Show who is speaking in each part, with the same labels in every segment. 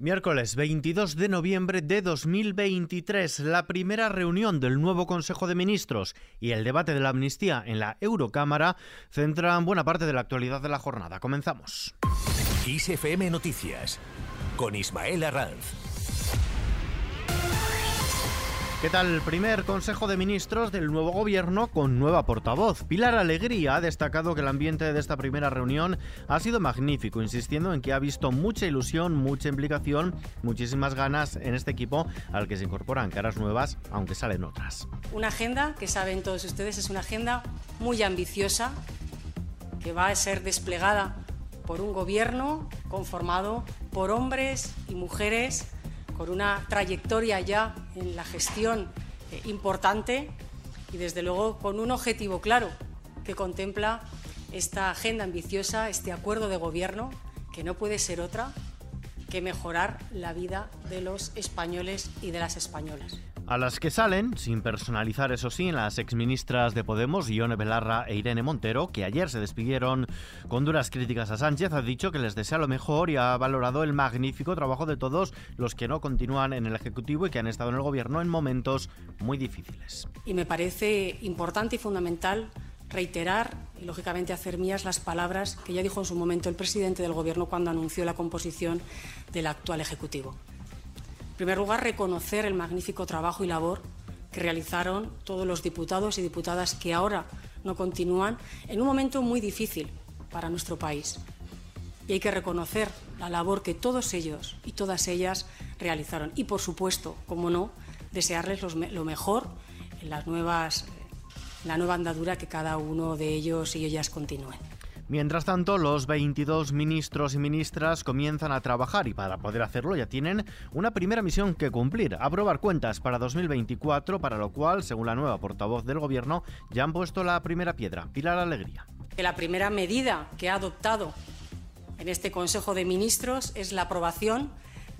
Speaker 1: Miércoles 22 de noviembre de 2023, la primera reunión del nuevo Consejo de Ministros y el debate de la amnistía en la Eurocámara centran buena parte de la actualidad de la jornada. Comenzamos.
Speaker 2: ISFM Noticias con Ismael Arranz.
Speaker 1: ¿Qué tal? Primer Consejo de Ministros del nuevo gobierno con nueva portavoz. Pilar Alegría ha destacado que el ambiente de esta primera reunión ha sido magnífico, insistiendo en que ha visto mucha ilusión, mucha implicación, muchísimas ganas en este equipo al que se incorporan caras nuevas, aunque salen otras.
Speaker 3: Una agenda que saben todos ustedes es una agenda muy ambiciosa que va a ser desplegada por un gobierno conformado por hombres y mujeres con una trayectoria ya en la gestión eh, importante y desde luego con un objetivo claro que contempla esta agenda ambiciosa, este acuerdo de gobierno, que no puede ser otra que mejorar la vida de los españoles y de las españolas.
Speaker 1: A las que salen, sin personalizar eso sí, las exministras de Podemos, Ione Belarra e Irene Montero, que ayer se despidieron con duras críticas a Sánchez, ha dicho que les desea lo mejor y ha valorado el magnífico trabajo de todos los que no continúan en el Ejecutivo y que han estado en el Gobierno en momentos muy difíciles.
Speaker 3: Y me parece importante y fundamental reiterar y, lógicamente, hacer mías las palabras que ya dijo en su momento el presidente del Gobierno cuando anunció la composición del actual Ejecutivo. En primer lugar, reconocer el magnífico trabajo y labor que realizaron todos los diputados y diputadas que ahora no continúan en un momento muy difícil para nuestro país. Y hay que reconocer la labor que todos ellos y todas ellas realizaron. Y, por supuesto, como no, desearles lo mejor en las nuevas, la nueva andadura que cada uno de ellos y ellas continúen.
Speaker 1: Mientras tanto, los 22 ministros y ministras comienzan a trabajar y para poder hacerlo ya tienen una primera misión que cumplir, aprobar cuentas para 2024, para lo cual, según la nueva portavoz del Gobierno, ya han puesto la primera piedra. Pilar Alegría.
Speaker 3: La primera medida que ha adoptado en este Consejo de Ministros es la aprobación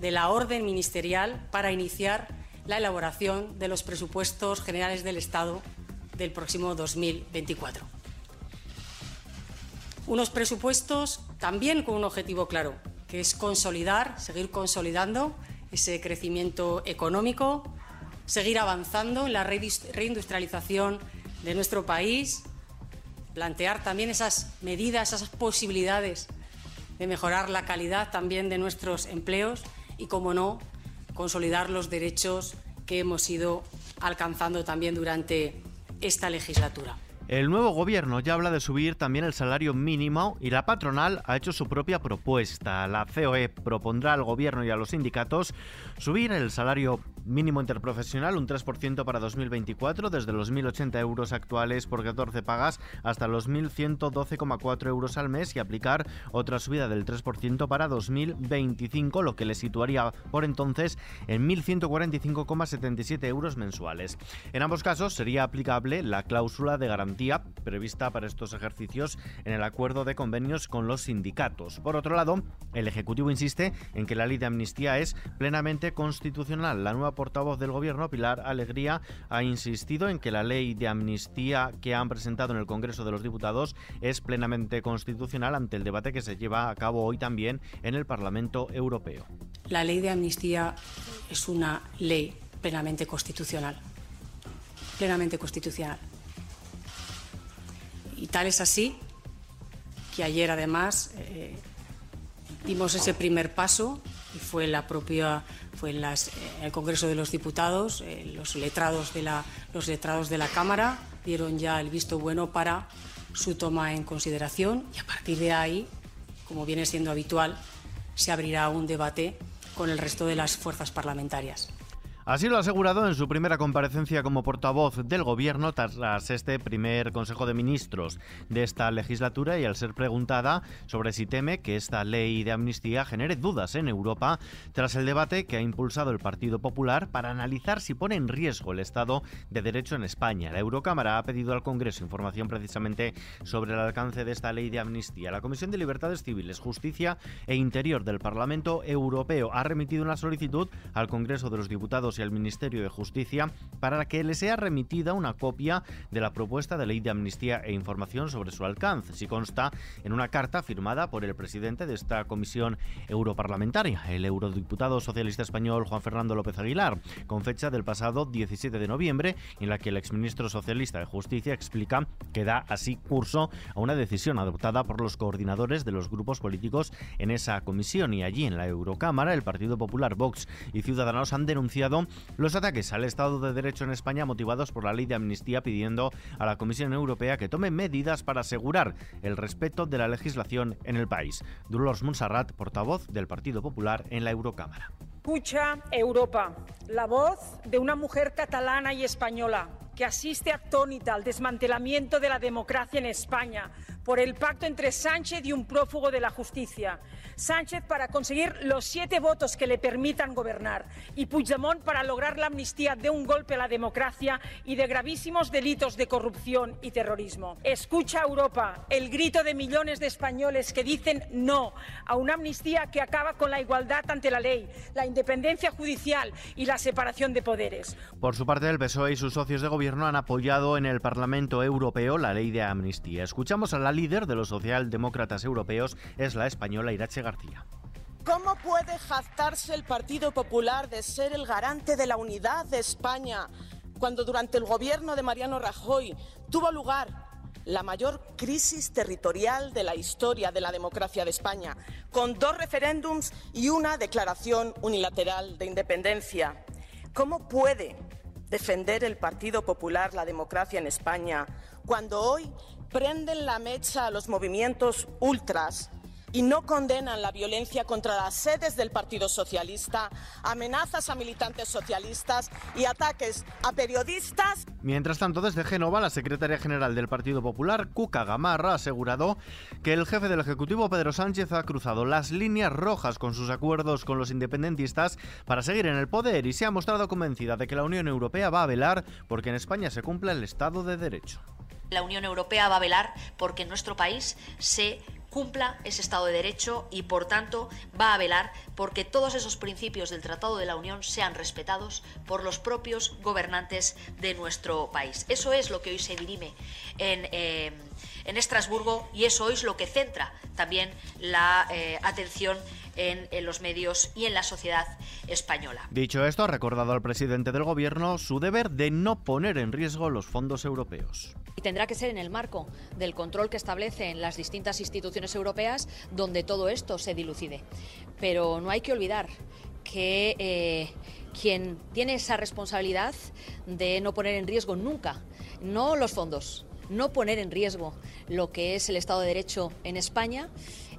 Speaker 3: de la orden ministerial para iniciar la elaboración de los presupuestos generales del Estado del próximo 2024. Unos presupuestos también con un objetivo claro, que es consolidar, seguir consolidando ese crecimiento económico, seguir avanzando en la reindustrialización de nuestro país, plantear también esas medidas, esas posibilidades de mejorar la calidad también de nuestros empleos y, como no, consolidar los derechos que hemos ido alcanzando también durante esta legislatura.
Speaker 1: El nuevo gobierno ya habla de subir también el salario mínimo y la patronal ha hecho su propia propuesta. La COE propondrá al gobierno y a los sindicatos subir el salario mínimo interprofesional un 3% para 2024 desde los 1.080 euros actuales por 14 pagas hasta los 1.112,4 euros al mes y aplicar otra subida del 3% para 2025, lo que le situaría por entonces en 1.145,77 euros mensuales. En ambos casos sería aplicable la cláusula de garantía prevista para estos ejercicios en el acuerdo de convenios con los sindicatos. Por otro lado, el Ejecutivo insiste en que la ley de amnistía es plenamente constitucional. La nueva portavoz del Gobierno, Pilar Alegría, ha insistido en que la ley de amnistía que han presentado en el Congreso de los Diputados es plenamente constitucional ante el debate que se lleva a cabo hoy también en el Parlamento Europeo.
Speaker 3: La ley de amnistía es una ley plenamente constitucional. Plenamente constitucional. Y tal es así que ayer además eh, dimos ese primer paso fue la propia fue en, el Congreso de los Diputados eh, los letrados de la los letrados de la Cámara dieron ya el visto bueno para su toma en consideración y a partir de ahí como viene siendo habitual se abrirá un debate con el resto de las fuerzas parlamentarias.
Speaker 1: Así lo ha asegurado en su primera comparecencia como portavoz del Gobierno tras este primer Consejo de Ministros de esta legislatura y al ser preguntada sobre si teme que esta ley de amnistía genere dudas en Europa tras el debate que ha impulsado el Partido Popular para analizar si pone en riesgo el Estado de Derecho en España. La Eurocámara ha pedido al Congreso información precisamente sobre el alcance de esta ley de amnistía. La Comisión de Libertades Civiles, Justicia e Interior del Parlamento Europeo ha remitido una solicitud al Congreso de los Diputados Y al Ministerio de Justicia para que le sea remitida una copia de la propuesta de ley de amnistía e información sobre su alcance, si consta en una carta firmada por el presidente de esta comisión europarlamentaria, el eurodiputado socialista español Juan Fernando López Aguilar, con fecha del pasado 17 de noviembre, en la que el exministro socialista de Justicia explica que da así curso a una decisión adoptada por los coordinadores de los grupos políticos en esa comisión. Y allí en la Eurocámara el Partido Popular, Vox y Ciudadanos han denunciado los ataques al Estado de Derecho en España motivados por la ley de amnistía pidiendo a la Comisión Europea que tome medidas para asegurar el respeto de la legislación en el país. Dolores Montserrat, portavoz del Partido Popular en la Eurocámara.
Speaker 4: Escucha Europa, la voz de una mujer catalana y española que asiste atónita al desmantelamiento de la democracia en España por el pacto entre Sánchez y un prófugo de la justicia. Sánchez para conseguir los siete votos que le permitan gobernar y Puigdemont para lograr la amnistía de un golpe a la democracia y de gravísimos delitos de corrupción y terrorismo. Escucha Europa el grito de millones de españoles que dicen no a una amnistía que acaba con la igualdad ante la ley, la independencia judicial y la separación de poderes.
Speaker 1: Por su parte, el PSOE y sus socios de gobierno han apoyado en el Parlamento Europeo la ley de amnistía. Escuchamos a la líder de los socialdemócratas europeos, es la española Irache García.
Speaker 5: ¿Cómo puede jactarse el Partido Popular de ser el garante de la unidad de España cuando durante el gobierno de Mariano Rajoy tuvo lugar la mayor crisis territorial de la historia de la democracia de España, con dos referéndums y una declaración unilateral de independencia? ¿Cómo puede defender el Partido Popular la democracia en España cuando hoy prenden la mecha a los movimientos ultras y no condenan la violencia contra las sedes del Partido Socialista, amenazas a militantes socialistas y ataques a periodistas.
Speaker 1: Mientras tanto, desde Génova, la secretaria general del Partido Popular, Cuca Gamarra, ha asegurado que el jefe del Ejecutivo, Pedro Sánchez, ha cruzado las líneas rojas con sus acuerdos con los independentistas para seguir en el poder y se ha mostrado convencida de que la Unión Europea va a velar porque en España se cumpla el Estado de Derecho.
Speaker 6: La Unión Europea va a velar porque en nuestro país se cumpla ese Estado de Derecho y, por tanto, va a velar porque todos esos principios del Tratado de la Unión sean respetados por los propios gobernantes de nuestro país. Eso es lo que hoy se dirime en, eh, en Estrasburgo y eso es lo que centra también la eh, atención en, en, los medios y en la sociedad española.
Speaker 1: Dicho esto, ha recordado al presidente del Gobierno su deber de no poner en riesgo los fondos europeos.
Speaker 7: Y tendrá que ser en el marco del control que establecen las distintas instituciones europeas donde todo esto se dilucide. Pero no hay que olvidar que eh, quien tiene esa responsabilidad de no poner en riesgo nunca, no los fondos, no poner en riesgo lo que es el Estado de Derecho en España,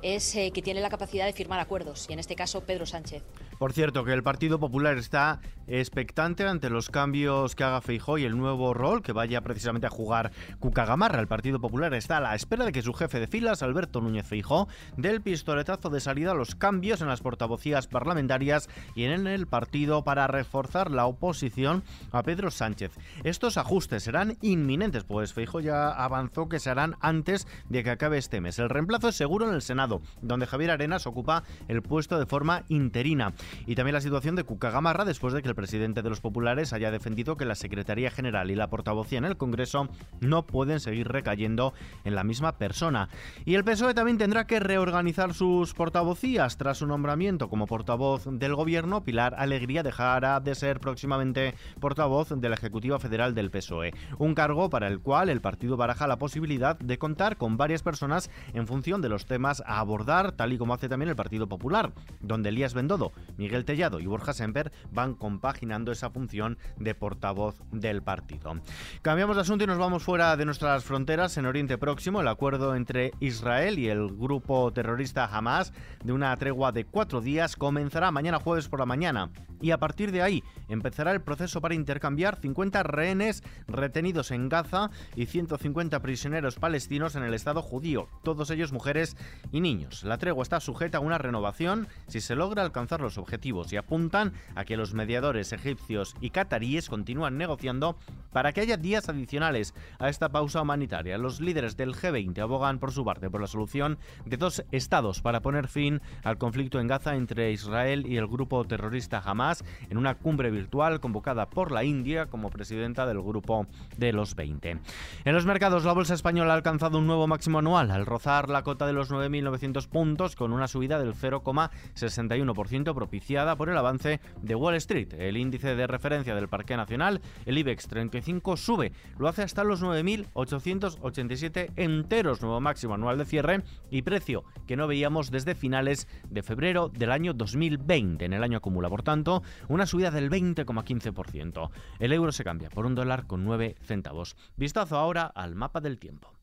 Speaker 7: es eh, que tiene la capacidad de firmar acuerdos, y en este caso Pedro Sánchez.
Speaker 1: Por cierto, que el Partido Popular está expectante ante los cambios que haga Feijó y el nuevo rol que vaya precisamente a jugar Cuca Gamarra. El Partido Popular está a la espera de que su jefe de filas, Alberto Núñez Feijó, dé el pistoletazo de salida a los cambios en las portavocías parlamentarias y en el partido para reforzar la oposición a Pedro Sánchez. Estos ajustes serán inminentes, pues Feijó ya avanzó que se harán antes de que acabe este mes. El reemplazo es seguro en el Senado, donde Javier Arenas ocupa el puesto de forma interina y también la situación de Cuca Gamarra después de que el presidente de los populares haya defendido que la Secretaría General y la portavocía en el Congreso no pueden seguir recayendo en la misma persona. Y el PSOE también tendrá que reorganizar sus portavocías tras su nombramiento como portavoz del gobierno. Pilar Alegría dejará de ser próximamente portavoz de la Ejecutiva Federal del PSOE, un cargo para el cual el partido baraja la posibilidad de contar con varias personas en función de los temas a abordar, tal y como hace también el Partido Popular, donde Elías Bendodo, Miguel Tellado y Borja Semper van compaginando esa función de portavoz del partido. Cambiamos de asunto y nos vamos fuera de nuestras fronteras en Oriente Próximo. El acuerdo entre Israel y el grupo terrorista Hamas de una tregua de cuatro días comenzará mañana jueves por la mañana y a partir de ahí empezará el proceso para intercambiar 50 rehenes retenidos en Gaza y 150 prisioneros palestinos en el Estado judío, todos ellos mujeres y niños. La tregua está sujeta a una renovación si se logra alcanzar los objetivos y apuntan a que los mediadores egipcios y cataríes continúan negociando para que haya días adicionales a esta pausa humanitaria. Los líderes del G20 abogan por su parte por la solución de dos estados para poner fin al conflicto en Gaza entre Israel y el grupo terrorista Hamas en una cumbre virtual convocada por la India como presidenta del grupo de los 20. En los mercados, la bolsa española ha alcanzado un nuevo máximo anual al rozar la cota de los 9.900 puntos con una subida del 0,61% propiciada por el avance de Wall Street. El índice de referencia del Parque Nacional, el IBEX 35, sube. Lo hace hasta los 9.887 enteros, nuevo máximo anual de cierre y precio que no veíamos desde finales de febrero del año 2020 en el año acumula. Por tanto, una subida del 20,15%. El euro se cambia por un dólar con 9 centavos. Vistazo ahora al mapa del tiempo.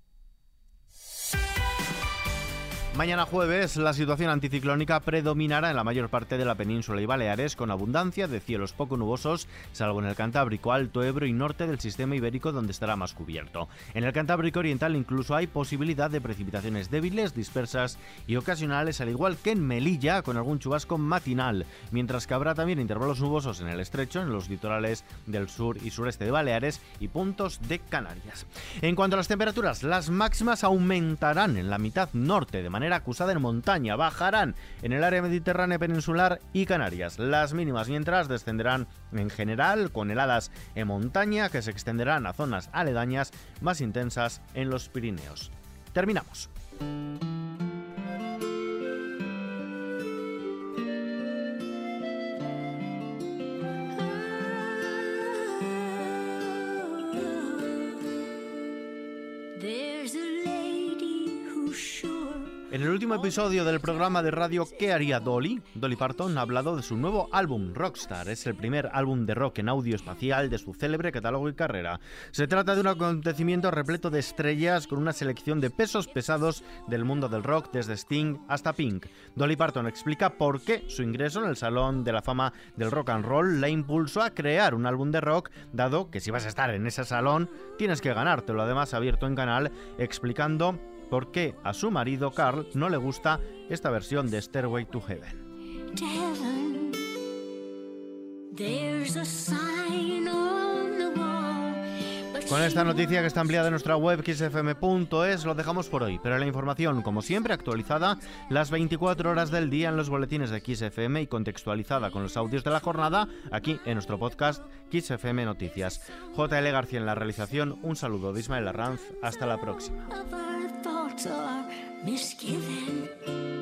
Speaker 1: Mañana jueves la situación anticiclónica predominará en la mayor parte de la península y Baleares con abundancia de cielos poco nubosos, salvo en el Cantábrico Alto, Ebro y norte del sistema ibérico donde estará más cubierto. En el Cantábrico Oriental incluso hay posibilidad de precipitaciones débiles, dispersas y ocasionales, al igual que en Melilla con algún chubasco matinal, mientras que habrá también intervalos nubosos en el estrecho, en los litorales del sur y sureste de Baleares y puntos de Canarias. En cuanto a las temperaturas, las máximas aumentarán en la mitad norte de manera acusada en montaña. Bajarán en el área mediterránea peninsular y Canarias. Las mínimas mientras descenderán en general con heladas en montaña que se extenderán a zonas aledañas más intensas en los Pirineos. Terminamos. Último episodio del programa de radio ¿Qué haría Dolly? Dolly Parton ha hablado de su nuevo álbum, Rockstar. Es el primer álbum de rock en audio espacial de su célebre catálogo y carrera. Se trata de un acontecimiento repleto de estrellas con una selección de pesos pesados del mundo del rock, desde Sting hasta Pink. Dolly Parton explica por qué su ingreso en el Salón de la Fama del Rock and Roll la impulsó a crear un álbum de rock, dado que si vas a estar en ese salón, tienes que ganártelo. Además, abierto en canal explicando por qué a su marido Carl no le gusta esta versión de Stairway to Heaven. Con esta noticia que está ampliada en nuestra web xfm.es lo dejamos por hoy, pero la información, como siempre, actualizada las 24 horas del día en los boletines de XFM y contextualizada con los audios de la jornada aquí en nuestro podcast XFM Noticias. JL García en la realización, un saludo de Ismael Arranz, hasta la próxima. or misgiving.